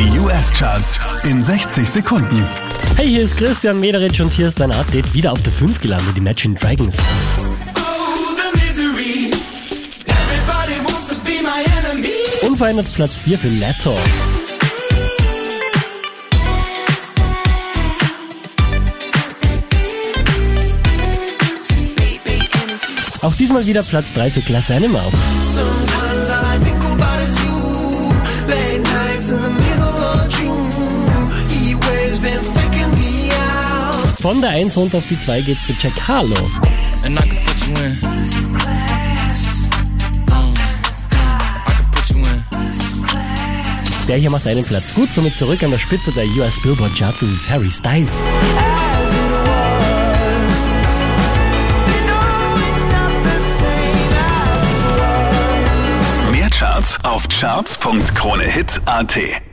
Die US-Charts in 60 Sekunden. Hey, hier ist Christian Mederich und hier ist dein Update. Wieder auf der 5 gelandet, die Imagine Dragons. Unverändert Platz 4 für Leto. Auch diesmal wieder Platz 3 für Glass Animals. Von der 1 runter auf die 2 geht's für Jack Harlow. and I can put you in. I can put you in. Der hier macht einen Platz gut, somit zurück an der Spitze der US Billboard Charts. Das ist Harry Styles. Mehr Charts auf charts.kronehit.at.